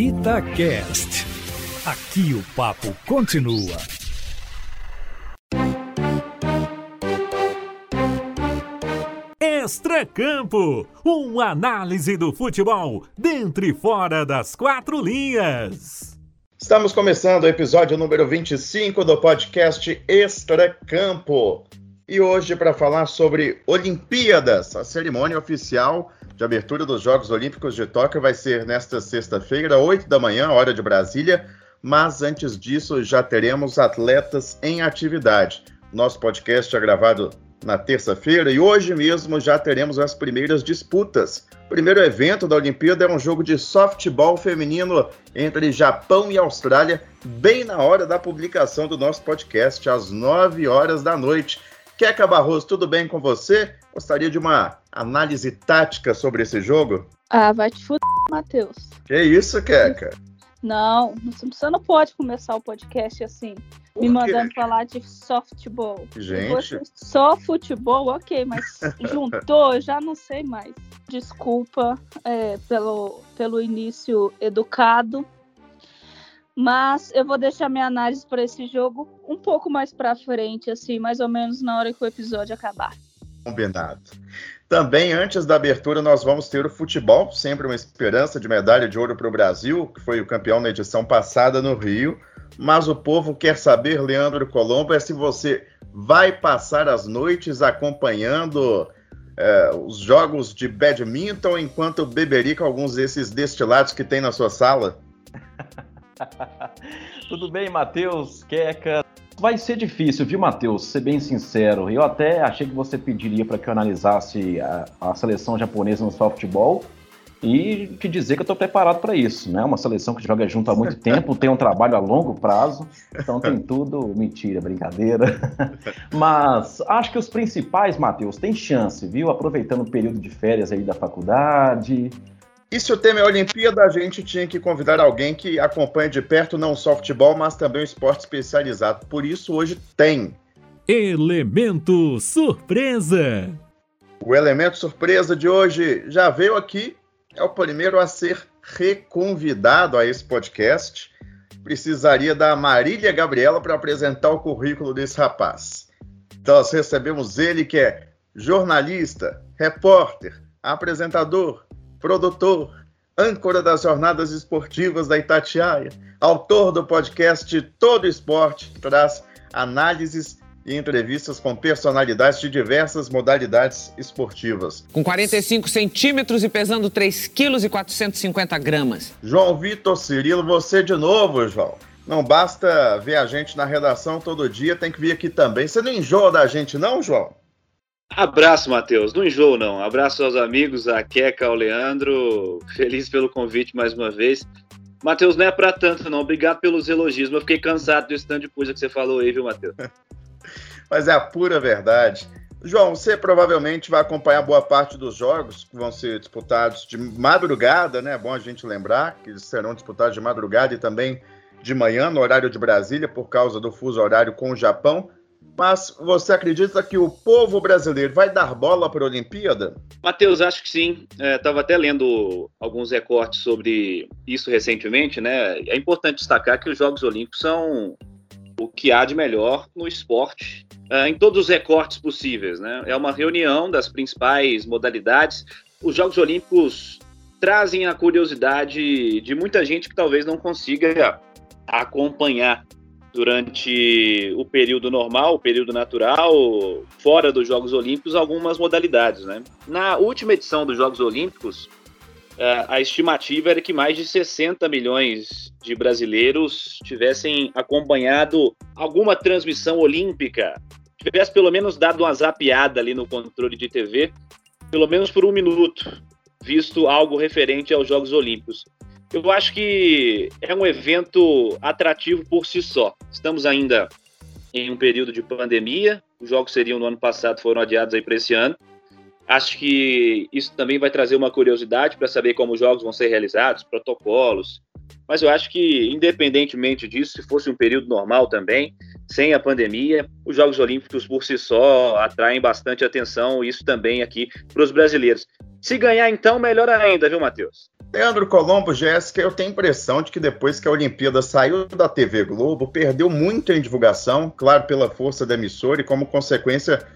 Itacast. Aqui o papo continua. Extracampo, uma análise do futebol dentro e fora das quatro linhas. Estamos começando o episódio número 25 do podcast Extracampo. E hoje para falar sobre Olimpíadas, a cerimônia oficial de abertura dos Jogos Olímpicos de Tóquio vai ser nesta sexta-feira, 8 da manhã, hora de Brasília. Mas antes disso, já teremos atletas em atividade. Nosso podcast é gravado na terça-feira e hoje mesmo já teremos as primeiras disputas. O primeiro evento da Olimpíada é um jogo de softball feminino entre Japão e Austrália, bem na hora da publicação do nosso podcast, às 9 horas da noite. Keca Barroso, tudo bem com você? Gostaria de uma análise tática sobre esse jogo? Ah, vai te fuder, Matheus. Que isso, Keca? Não, você não pode começar o podcast assim, Por me quê? mandando falar de softball. Gente. Só futebol, ok, mas juntou, eu já não sei mais. Desculpa é, pelo, pelo início educado, mas eu vou deixar minha análise para esse jogo um pouco mais para frente, assim, mais ou menos na hora que o episódio acabar. Combinado. Também, antes da abertura, nós vamos ter o futebol, sempre uma esperança de medalha de ouro para o Brasil, que foi o campeão na edição passada no Rio. Mas o povo quer saber, Leandro Colombo, é se você vai passar as noites acompanhando é, os jogos de badminton enquanto beberia com alguns desses destilados que tem na sua sala? Tudo bem, Matheus, Queca, vai ser difícil, viu, Matheus? Ser bem sincero. Eu até achei que você pediria para que eu analisasse a, a, seleção japonesa no softball e te dizer que eu estou preparado para isso, né? Uma seleção que joga junto há muito tempo, tem um trabalho a longo prazo, então tem tudo. Mentira, brincadeira. Mas acho que os principais, Matheus, têm chance, viu? Aproveitando o período de férias aí da faculdade, e se o tema é Olimpíada, a gente tinha que convidar alguém que acompanha de perto não só futebol, mas também o esporte especializado. Por isso, hoje tem. Elemento Surpresa! O elemento surpresa de hoje já veio aqui, é o primeiro a ser reconvidado a esse podcast. Precisaria da Marília Gabriela para apresentar o currículo desse rapaz. Então, nós recebemos ele, que é jornalista, repórter, apresentador, produtor, âncora das jornadas esportivas da Itatiaia, autor do podcast Todo Esporte, que traz análises e entrevistas com personalidades de diversas modalidades esportivas. Com 45 centímetros e pesando 3 quilos e 450 gramas. João Vitor Cirilo, você de novo, João. Não basta ver a gente na redação todo dia, tem que vir aqui também. Você não enjoa da gente, não, João? Abraço, Matheus. Não enjoo, não. Abraço aos amigos, a Queca, ao Leandro. Feliz pelo convite mais uma vez. Matheus, não é pra tanto, não. Obrigado pelos elogios. Mas fiquei cansado desse tanto de coisa que você falou aí, viu, Matheus? Mas é a pura verdade. João, você provavelmente vai acompanhar boa parte dos jogos que vão ser disputados de madrugada, né? É bom a gente lembrar que eles serão disputados de madrugada e também de manhã, no horário de Brasília, por causa do fuso horário com o Japão. Mas você acredita que o povo brasileiro vai dar bola para a Olimpíada? Matheus, acho que sim. Estava é, até lendo alguns recortes sobre isso recentemente, né? É importante destacar que os Jogos Olímpicos são o que há de melhor no esporte, é, em todos os recortes possíveis, né? É uma reunião das principais modalidades. Os Jogos Olímpicos trazem a curiosidade de muita gente que talvez não consiga acompanhar durante o período normal, o período natural, fora dos Jogos Olímpicos, algumas modalidades. Né? Na última edição dos Jogos Olímpicos, é, a estimativa era que mais de 60 milhões de brasileiros tivessem acompanhado alguma transmissão olímpica, tivesse pelo menos dado uma zapiada ali no controle de TV, pelo menos por um minuto, visto algo referente aos Jogos Olímpicos. Eu acho que é um evento atrativo por si só. Estamos ainda em um período de pandemia, os jogos seriam no ano passado, foram adiados aí para esse ano. Acho que isso também vai trazer uma curiosidade para saber como os jogos vão ser realizados, protocolos. Mas eu acho que, independentemente disso, se fosse um período normal também, sem a pandemia, os Jogos Olímpicos por si só atraem bastante atenção, isso também aqui para os brasileiros. Se ganhar, então, melhor ainda, viu, Matheus? Leandro Colombo, Jéssica, eu tenho a impressão de que depois que a Olimpíada saiu da TV Globo, perdeu muito em divulgação, claro, pela força da emissora, e como consequência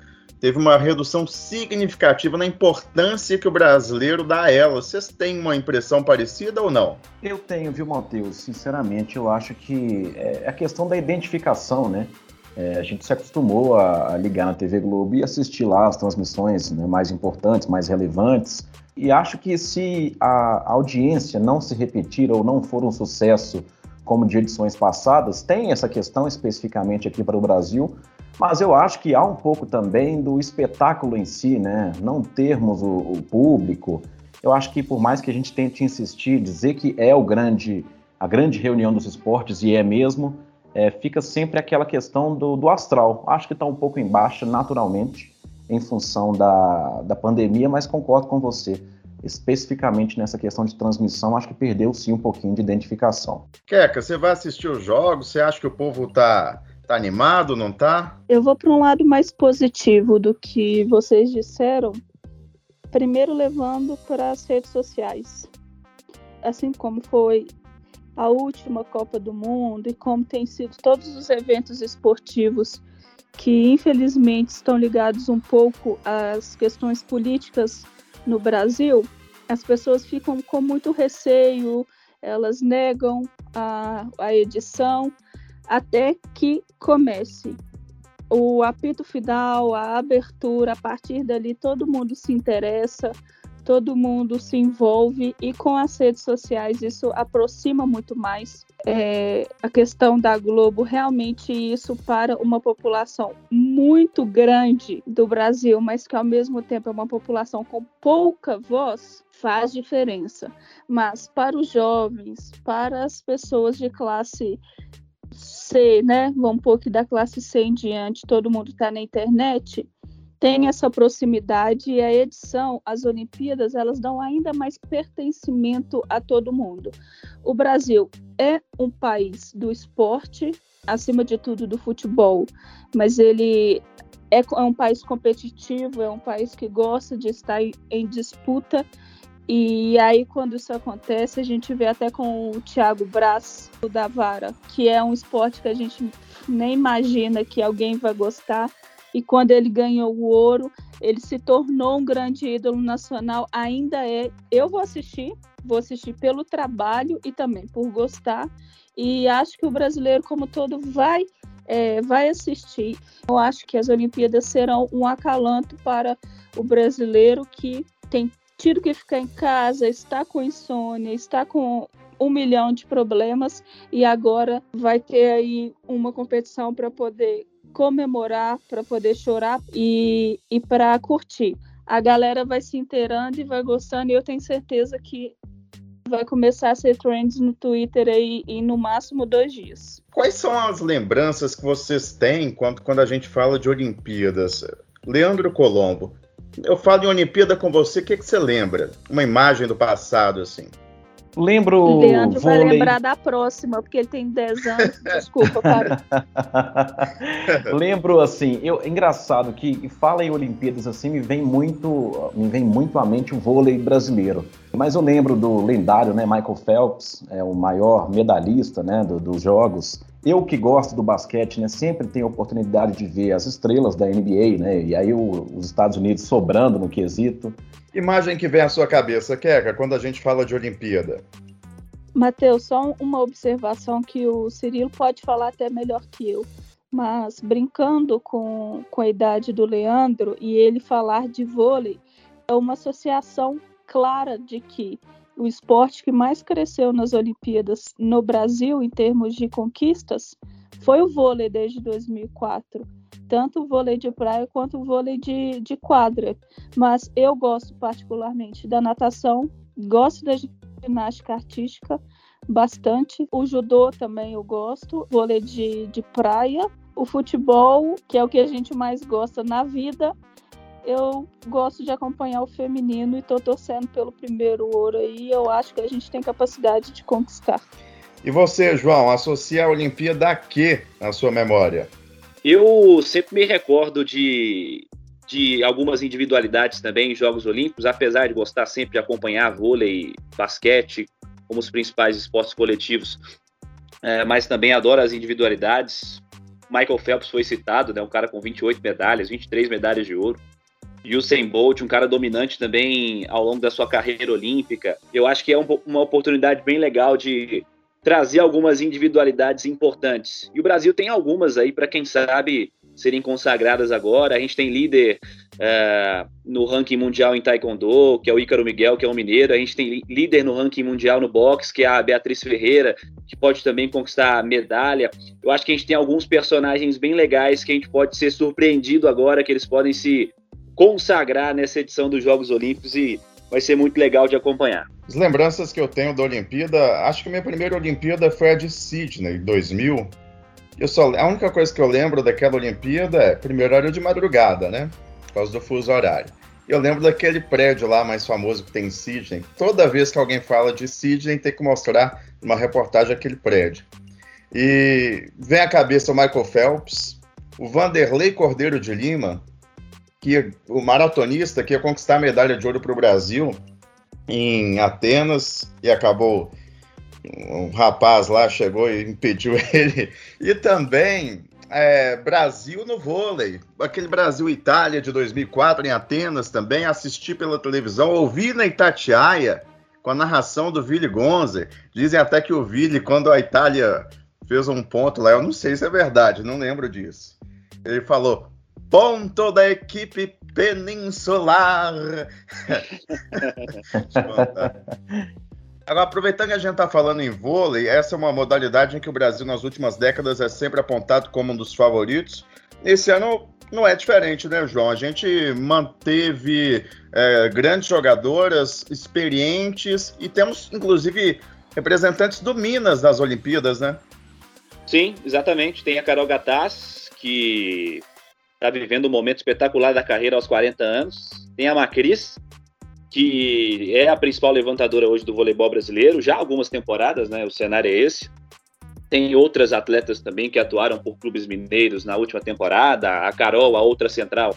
teve uma redução significativa na importância que o brasileiro dá a ela. Vocês têm uma impressão parecida ou não? Eu tenho, viu, Matheus? Sinceramente, eu acho que é a questão da identificação, né? É, a gente se acostumou a, ligar na TV Globo e assistir lá as transmissões né, mais importantes, mais relevantes. E acho que se a audiência não se repetir ou não for um sucesso como de edições passadas, tem essa questão especificamente aqui para o Brasil, mas eu acho que há um pouco também do espetáculo em si, né? Não termos o, o público. Eu acho que por mais que a gente tente insistir, dizer que é o grande, a grande reunião dos esportes, e é mesmo, é, fica sempre aquela questão do, do astral. Acho que está um pouco embaixo naturalmente em função da, da pandemia, mas concordo com você. Especificamente nessa questão de transmissão, acho que perdeu sim um pouquinho de identificação. Queca, você vai assistir os jogos? Você acha que o povo tá, tá animado, não tá? Eu vou para um lado mais positivo do que vocês disseram. Primeiro, levando para as redes sociais. Assim como foi a última Copa do Mundo e como tem sido todos os eventos esportivos que infelizmente estão ligados um pouco às questões políticas no Brasil, as pessoas ficam com muito receio, elas negam a, a edição até que comece o apito final, a abertura, a partir dali todo mundo se interessa, todo mundo se envolve e com as redes sociais isso aproxima muito mais é, a questão da Globo, realmente isso para uma população muito grande do Brasil, mas que ao mesmo tempo é uma população com pouca voz, faz diferença. Mas para os jovens, para as pessoas de classe C, né? Vamos um pouco da classe C em diante, todo mundo está na internet tem essa proximidade e a edição, as Olimpíadas, elas dão ainda mais pertencimento a todo mundo. O Brasil é um país do esporte, acima de tudo do futebol, mas ele é, é um país competitivo, é um país que gosta de estar em disputa. E aí, quando isso acontece, a gente vê até com o Thiago Braz, o da Vara, que é um esporte que a gente nem imagina que alguém vai gostar e quando ele ganhou o ouro, ele se tornou um grande ídolo nacional, ainda é. Eu vou assistir, vou assistir pelo trabalho e também por gostar, e acho que o brasileiro, como todo, vai. É, vai assistir. Eu acho que as Olimpíadas serão um acalanto para o brasileiro que tem tido que ficar em casa, está com insônia, está com um milhão de problemas e agora vai ter aí uma competição para poder comemorar, para poder chorar e, e para curtir. A galera vai se inteirando e vai gostando, e eu tenho certeza que vai começar a ser trends no Twitter aí em no máximo dois dias. Quais são as lembranças que vocês têm quando, quando a gente fala de Olimpíadas? Leandro Colombo, eu falo em Olimpíada com você, o que, que você lembra? Uma imagem do passado, assim. Lembro. O Leandro vôlei... vai lembrar da próxima, porque ele tem 10 anos. Desculpa, cara. Lembro assim, eu, engraçado que fala em Olimpíadas assim, me vem muito, me vem muito à mente o vôlei brasileiro. Mas eu lembro do lendário, né, Michael Phelps, é o maior medalhista, né, do, dos jogos. Eu que gosto do basquete, né, sempre tenho a oportunidade de ver as estrelas da NBA, né, e aí o, os Estados Unidos sobrando no quesito. Imagem que vem à sua cabeça, Keka, quando a gente fala de Olimpíada? Matheus, só uma observação que o Cirilo pode falar até melhor que eu. Mas brincando com, com a idade do Leandro e ele falar de vôlei, é uma associação clara de que o esporte que mais cresceu nas Olimpíadas no Brasil em termos de conquistas foi o vôlei desde 2004 tanto o vôlei de praia quanto o vôlei de, de quadra. Mas eu gosto particularmente da natação, gosto da ginástica artística bastante. O judô também eu gosto, vôlei de, de praia, o futebol, que é o que a gente mais gosta na vida. Eu gosto de acompanhar o feminino e estou torcendo pelo primeiro ouro aí. Eu acho que a gente tem capacidade de conquistar. E você, João, associa a Olimpíada a quê na sua memória? Eu sempre me recordo de de algumas individualidades também em Jogos Olímpicos, apesar de gostar sempre de acompanhar vôlei, basquete como os principais esportes coletivos, é, mas também adoro as individualidades. Michael Phelps foi citado, né, um cara com 28 medalhas, 23 medalhas de ouro. Usain Bolt, um cara dominante também ao longo da sua carreira olímpica. Eu acho que é um, uma oportunidade bem legal de trazer algumas individualidades importantes. E o Brasil tem algumas aí para quem sabe serem consagradas agora. A gente tem líder uh, no ranking mundial em Taekwondo, que é o Ícaro Miguel, que é um mineiro. A gente tem líder no ranking mundial no boxe, que é a Beatriz Ferreira, que pode também conquistar medalha. Eu acho que a gente tem alguns personagens bem legais que a gente pode ser surpreendido agora, que eles podem se consagrar nessa edição dos Jogos Olímpicos e vai ser muito legal de acompanhar. As lembranças que eu tenho da Olimpíada, acho que minha primeira Olimpíada foi a de Sydney, 2000, eu só, a única coisa que eu lembro daquela Olimpíada é, primeiro, era de madrugada, né? Por causa do fuso horário. Eu lembro daquele prédio lá mais famoso que tem em Sydney. Toda vez que alguém fala de Sydney, tem que mostrar uma reportagem aquele prédio. E vem à cabeça o Michael Phelps, o Vanderlei Cordeiro de Lima, que o maratonista que ia conquistar a medalha de ouro para o Brasil em Atenas e acabou um rapaz lá chegou e impediu ele. E também é, Brasil no vôlei, aquele Brasil-Itália de 2004 em Atenas também, assisti pela televisão, ouvi na Itatiaia com a narração do Vili Gonze. Dizem até que o Vili, quando a Itália fez um ponto lá, eu não sei se é verdade, não lembro disso. Ele falou: ponto da equipe peninsular. Agora, aproveitando que a gente está falando em vôlei, essa é uma modalidade em que o Brasil, nas últimas décadas, é sempre apontado como um dos favoritos. Esse ano não é diferente, né, João? A gente manteve é, grandes jogadoras, experientes, e temos, inclusive, representantes do Minas nas Olimpíadas, né? Sim, exatamente. Tem a Carol Gataz, que está vivendo um momento espetacular da carreira aos 40 anos. Tem a Macris, que é a principal levantadora hoje do voleibol brasileiro, já algumas temporadas, né? O cenário é esse. Tem outras atletas também que atuaram por clubes mineiros na última temporada, a Carol, a outra central,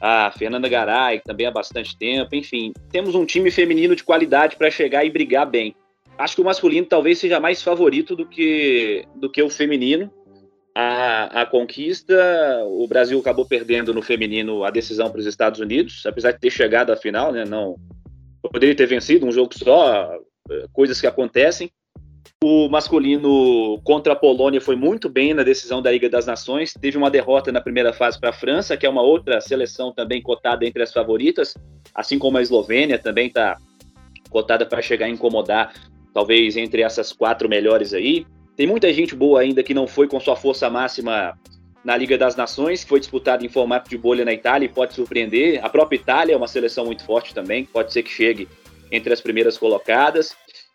a Fernanda Garay, também há bastante tempo. Enfim, temos um time feminino de qualidade para chegar e brigar bem. Acho que o masculino talvez seja mais favorito do que, do que o feminino. A, a conquista, o Brasil acabou perdendo no feminino a decisão para os Estados Unidos, apesar de ter chegado à final, né? Não, poderia ter vencido um jogo só, coisas que acontecem. O masculino contra a Polônia foi muito bem na decisão da Liga das Nações. Teve uma derrota na primeira fase para a França, que é uma outra seleção também cotada entre as favoritas, assim como a Eslovênia também está cotada para chegar a incomodar, talvez entre essas quatro melhores aí. Tem muita gente boa ainda que não foi com sua força máxima na Liga das Nações, que foi disputado em formato de bolha na Itália e pode surpreender. A própria Itália é uma seleção muito forte também, pode ser que chegue entre as primeiras colocadas.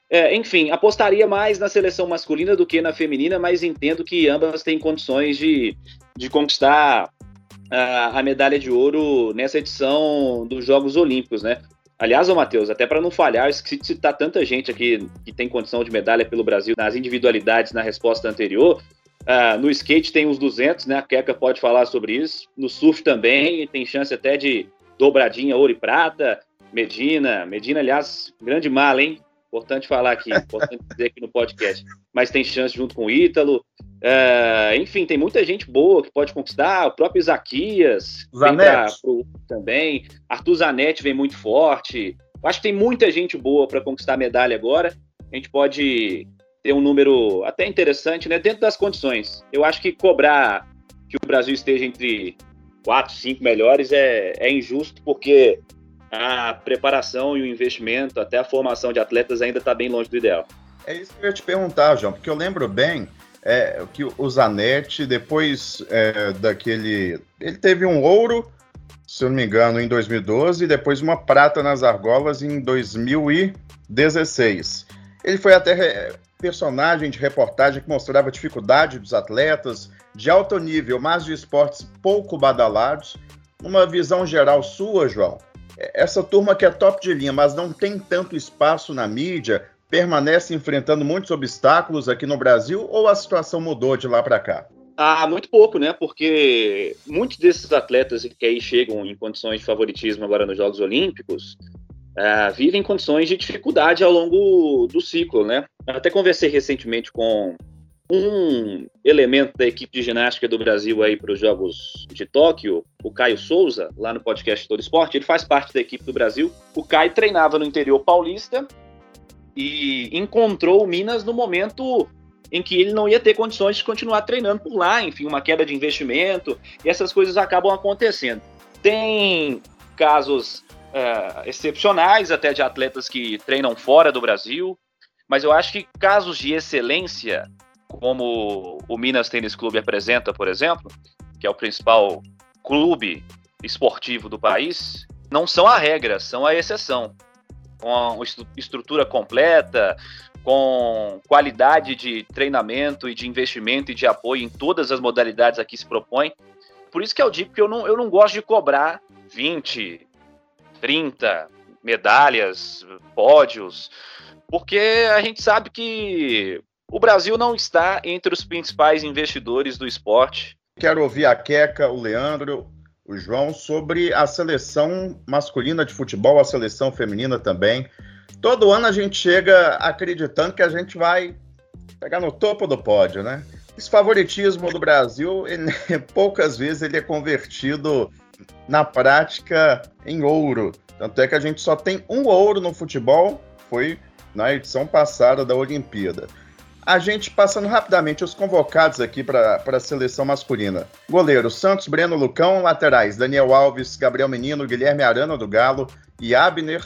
É, enfim, apostaria mais na seleção masculina do que na feminina, mas entendo que ambas têm condições de, de conquistar a, a medalha de ouro nessa edição dos Jogos Olímpicos, né? Aliás, ô Matheus, até para não falhar, esqueci de citar tanta gente aqui que tem condição de medalha pelo Brasil nas individualidades na resposta anterior. Uh, no skate tem uns 200, né? A Keka pode falar sobre isso. No surf também, tem chance até de dobradinha ouro e prata. Medina, Medina, aliás, grande mala, hein? Importante falar aqui, importante dizer aqui no podcast. Mas tem chance junto com o Ítalo. Uh, enfim, tem muita gente boa que pode conquistar. O próprio Isaquias Zanetti. também. Arthur Zanetti vem muito forte. Eu acho que tem muita gente boa para conquistar a medalha agora. A gente pode ter um número até interessante, né? Dentro das condições. Eu acho que cobrar que o Brasil esteja entre quatro, cinco melhores é, é injusto, porque a preparação e o investimento, até a formação de atletas ainda está bem longe do ideal. É isso que eu ia te perguntar, João, porque eu lembro bem é, que o Zanetti, depois é, daquele. Ele teve um ouro, se eu não me engano, em 2012, e depois uma prata nas argolas em 2016. Ele foi até personagem de reportagem que mostrava a dificuldade dos atletas de alto nível, mas de esportes pouco badalados. Uma visão geral sua, João, essa turma que é top de linha, mas não tem tanto espaço na mídia, permanece enfrentando muitos obstáculos aqui no Brasil ou a situação mudou de lá para cá? Ah, muito pouco, né? Porque muitos desses atletas que aí chegam em condições de favoritismo agora nos Jogos Olímpicos uh, vivem em condições de dificuldade ao longo do ciclo, né? Eu até conversei recentemente com um elemento da equipe de ginástica do Brasil aí para os Jogos de Tóquio, o Caio Souza, lá no podcast Todo Esporte, ele faz parte da equipe do Brasil. O Caio treinava no interior paulista e encontrou o Minas no momento em que ele não ia ter condições de continuar treinando por lá, enfim, uma queda de investimento, e essas coisas acabam acontecendo. Tem casos é, excepcionais até de atletas que treinam fora do Brasil, mas eu acho que casos de excelência, como o Minas Tênis Clube apresenta, por exemplo, que é o principal clube esportivo do país, não são a regra, são a exceção. Com estrutura completa, com qualidade de treinamento e de investimento e de apoio em todas as modalidades a que se propõe. Por isso que eu digo que eu não, eu não gosto de cobrar 20, 30 medalhas, pódios, porque a gente sabe que o Brasil não está entre os principais investidores do esporte. Quero ouvir a Queca, o Leandro, o João sobre a seleção masculina de futebol, a seleção feminina também. Todo ano a gente chega acreditando que a gente vai pegar no topo do pódio, né? Esse favoritismo do Brasil, ele, poucas vezes ele é convertido na prática em ouro. Tanto é que a gente só tem um ouro no futebol, foi na edição passada da Olimpíada. A gente passando rapidamente os convocados aqui para a seleção masculina. Goleiro Santos, Breno Lucão, laterais Daniel Alves, Gabriel Menino, Guilherme Arana do Galo e Abner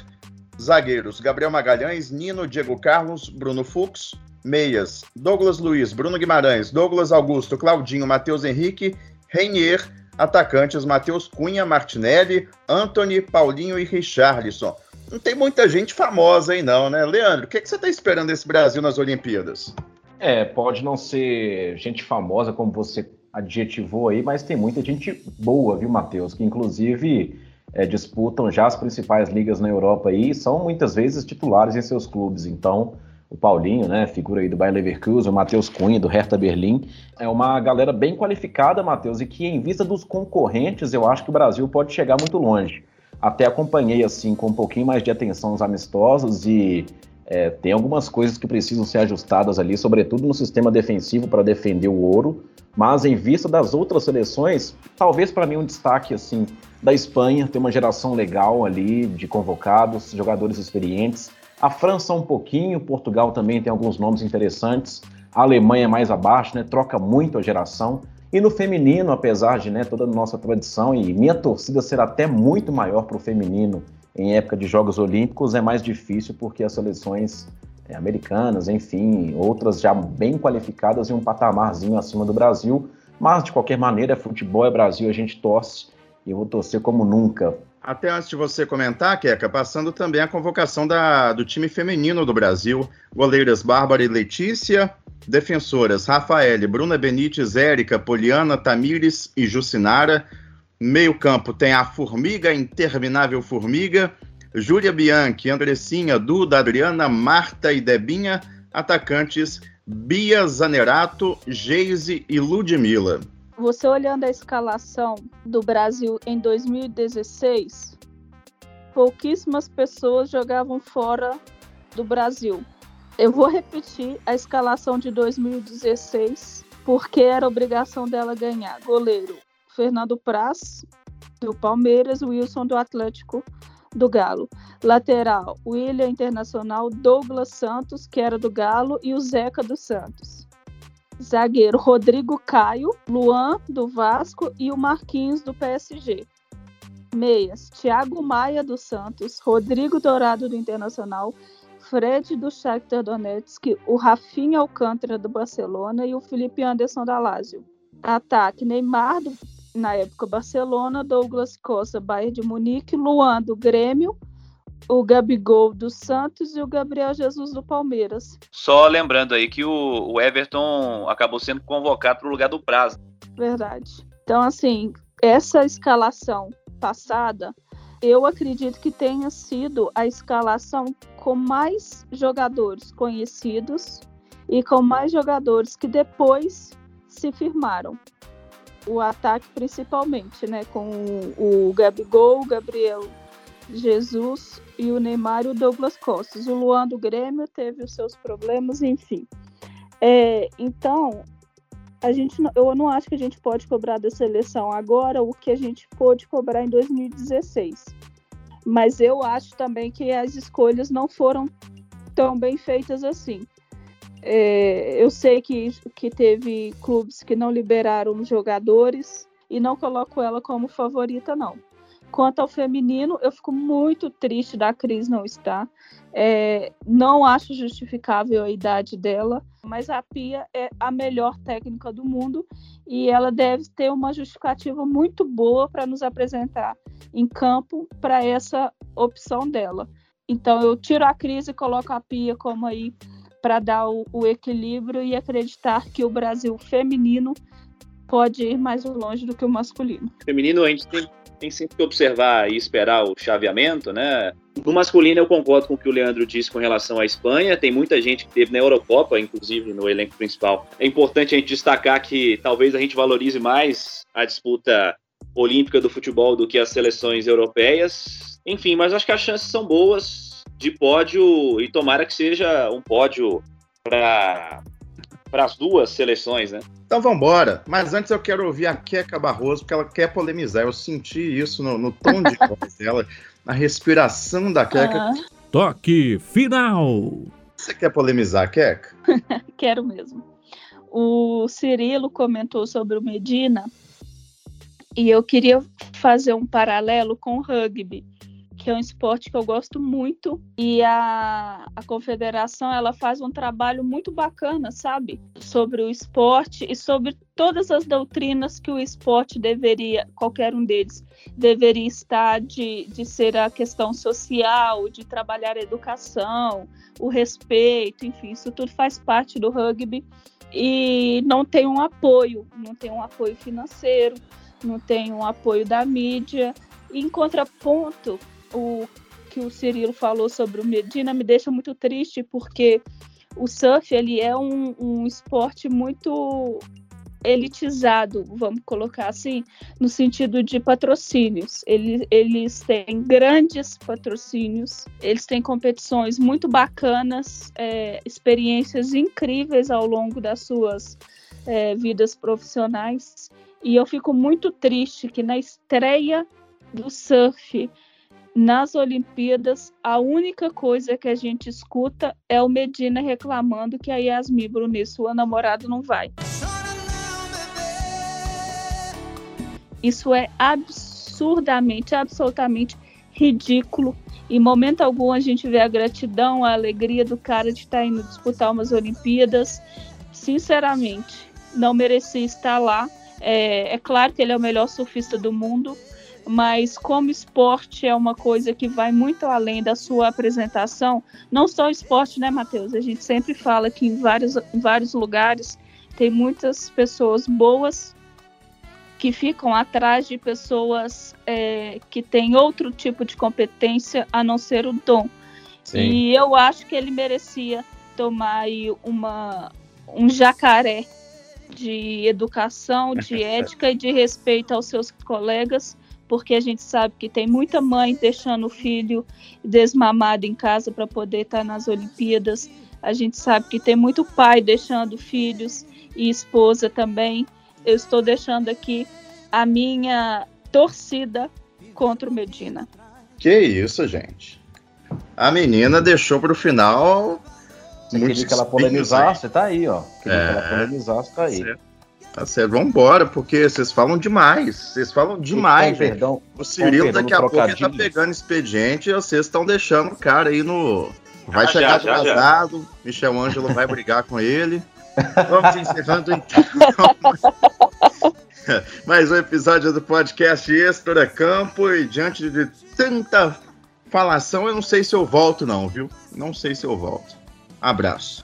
Zagueiros: Gabriel Magalhães, Nino, Diego Carlos, Bruno Fux. Meias: Douglas Luiz, Bruno Guimarães, Douglas Augusto, Claudinho, Matheus Henrique, Reinier. Atacantes: Matheus Cunha, Martinelli, Anthony, Paulinho e Richarlison. Não tem muita gente famosa aí, não, né? Leandro, o que, que você está esperando desse Brasil nas Olimpíadas? É, pode não ser gente famosa, como você adjetivou aí, mas tem muita gente boa, viu, Matheus? Que inclusive é, disputam já as principais ligas na Europa e são muitas vezes titulares em seus clubes. Então, o Paulinho, né, figura aí do Bayer Leverkusen, o Matheus Cunha, do Hertha Berlim, é uma galera bem qualificada, Matheus, e que em vista dos concorrentes, eu acho que o Brasil pode chegar muito longe. Até acompanhei, assim, com um pouquinho mais de atenção os amistosos e é, tem algumas coisas que precisam ser ajustadas ali, sobretudo no sistema defensivo para defender o ouro, mas em vista das outras seleções, talvez para mim um destaque, assim, da Espanha, tem uma geração legal ali de convocados, jogadores experientes. A França um pouquinho, Portugal também tem alguns nomes interessantes. A Alemanha é mais abaixo, né? Troca muito a geração. E no feminino, apesar de né, toda a nossa tradição e minha torcida ser até muito maior para o feminino em época de Jogos Olímpicos, é mais difícil porque as seleções é, americanas, enfim, outras já bem qualificadas em um patamarzinho acima do Brasil. Mas de qualquer maneira, futebol é Brasil, a gente torce e eu vou torcer como nunca. Até antes de você comentar, Keka, passando também a convocação da, do time feminino do Brasil. Goleiras Bárbara e Letícia, defensoras Rafael, Bruna Benites, Érica, Poliana, Tamires e Jucinara. Meio campo tem a Formiga, Interminável Formiga, Júlia Bianchi, Andressinha, Duda, Adriana, Marta e Debinha. Atacantes Bia Zanerato, Geise e Ludmilla. Você olhando a escalação do Brasil em 2016, pouquíssimas pessoas jogavam fora do Brasil. Eu vou repetir a escalação de 2016, porque era obrigação dela ganhar. Goleiro Fernando Praz, do Palmeiras, Wilson, do Atlético do Galo. Lateral, William Internacional, Douglas Santos, que era do Galo, e o Zeca dos Santos. Zagueiro Rodrigo Caio, Luan do Vasco e o Marquinhos do PSG. Meias: Thiago Maia do Santos, Rodrigo Dourado do Internacional, Fred do Shakhtar Donetsk, o Rafinha Alcântara do Barcelona e o Felipe Anderson da Lazio. Ataque: Neymar do, na época Barcelona, Douglas Costa, Bayern de Munique, Luan do Grêmio, o Gabigol do Santos e o Gabriel Jesus do Palmeiras. Só lembrando aí que o, o Everton acabou sendo convocado para o lugar do prazo. Verdade. Então, assim, essa escalação passada, eu acredito que tenha sido a escalação com mais jogadores conhecidos e com mais jogadores que depois se firmaram. O ataque principalmente, né? Com o Gabigol, o Gabriel Jesus e o Neymar e o Douglas Costa. O Luan do Grêmio teve os seus problemas, enfim. É, então, a gente, eu não acho que a gente pode cobrar da seleção agora o que a gente pôde cobrar em 2016. Mas eu acho também que as escolhas não foram tão bem feitas assim. É, eu sei que, que teve clubes que não liberaram jogadores e não coloco ela como favorita, não. Quanto ao feminino, eu fico muito triste da Cris não estar. É, não acho justificável a idade dela, mas a Pia é a melhor técnica do mundo e ela deve ter uma justificativa muito boa para nos apresentar em campo para essa opção dela. Então eu tiro a Cris e coloco a Pia como aí para dar o, o equilíbrio e acreditar que o Brasil feminino pode ir mais longe do que o masculino. Feminino a gente tem tem sempre que observar e esperar o chaveamento, né? No masculino, eu concordo com o que o Leandro disse com relação à Espanha. Tem muita gente que teve na Eurocopa, inclusive no elenco principal. É importante a gente destacar que talvez a gente valorize mais a disputa olímpica do futebol do que as seleções europeias. Enfim, mas acho que as chances são boas de pódio e tomara que seja um pódio para para as duas seleções, né? Então vamos embora. Mas antes eu quero ouvir a Queca Barroso, porque ela quer polemizar. Eu senti isso no, no tom de voz dela, na respiração da Queca. Uhum. Toque final! Você quer polemizar, Queca? quero mesmo. O Cirilo comentou sobre o Medina e eu queria fazer um paralelo com o rugby que é um esporte que eu gosto muito. E a, a confederação ela faz um trabalho muito bacana, sabe, sobre o esporte e sobre todas as doutrinas que o esporte deveria, qualquer um deles, deveria estar de, de ser a questão social, de trabalhar a educação, o respeito, enfim, isso tudo faz parte do rugby. E não tem um apoio, não tem um apoio financeiro, não tem um apoio da mídia. em contraponto, o que o Cirilo falou sobre o Medina me deixa muito triste, porque o surf ele é um, um esporte muito elitizado, vamos colocar assim, no sentido de patrocínios. Eles, eles têm grandes patrocínios, eles têm competições muito bacanas, é, experiências incríveis ao longo das suas é, vidas profissionais. E eu fico muito triste que na estreia do surf nas Olimpíadas, a única coisa que a gente escuta é o Medina reclamando que a Yasmin Brunet, sua namorada, não vai. Isso é absurdamente, absolutamente ridículo. Em momento algum a gente vê a gratidão, a alegria do cara de estar indo disputar umas Olimpíadas. Sinceramente, não merecia estar lá. É, é claro que ele é o melhor surfista do mundo, mas como esporte é uma coisa que vai muito além da sua apresentação, não só esporte, né, Matheus? A gente sempre fala que em vários, em vários lugares tem muitas pessoas boas que ficam atrás de pessoas é, que têm outro tipo de competência a não ser o dom. Sim. E eu acho que ele merecia tomar aí uma, um jacaré de educação, de ética e de respeito aos seus colegas porque a gente sabe que tem muita mãe deixando o filho desmamado em casa para poder estar tá nas Olimpíadas. A gente sabe que tem muito pai deixando filhos e esposa também. Eu estou deixando aqui a minha torcida contra o Medina. Que isso, gente. A menina deixou para o final. Você queria que ela polemizasse, tá aí, ó. Queria é, que ela é. polemizasse, tá aí. Certo. Tá certo, vambora, porque vocês falam demais. Vocês falam demais, com perdão. O Cirilo daqui a pouco tá pegando expediente e vocês estão deixando o cara aí no. Vai ah, chegar já, atrasado, já, já. Michel Ângelo vai brigar com ele. Vamos encerrando então. Mais um episódio do podcast Extra Campo e diante de tanta falação, eu não sei se eu volto não, viu? Não sei se eu volto. Abraço.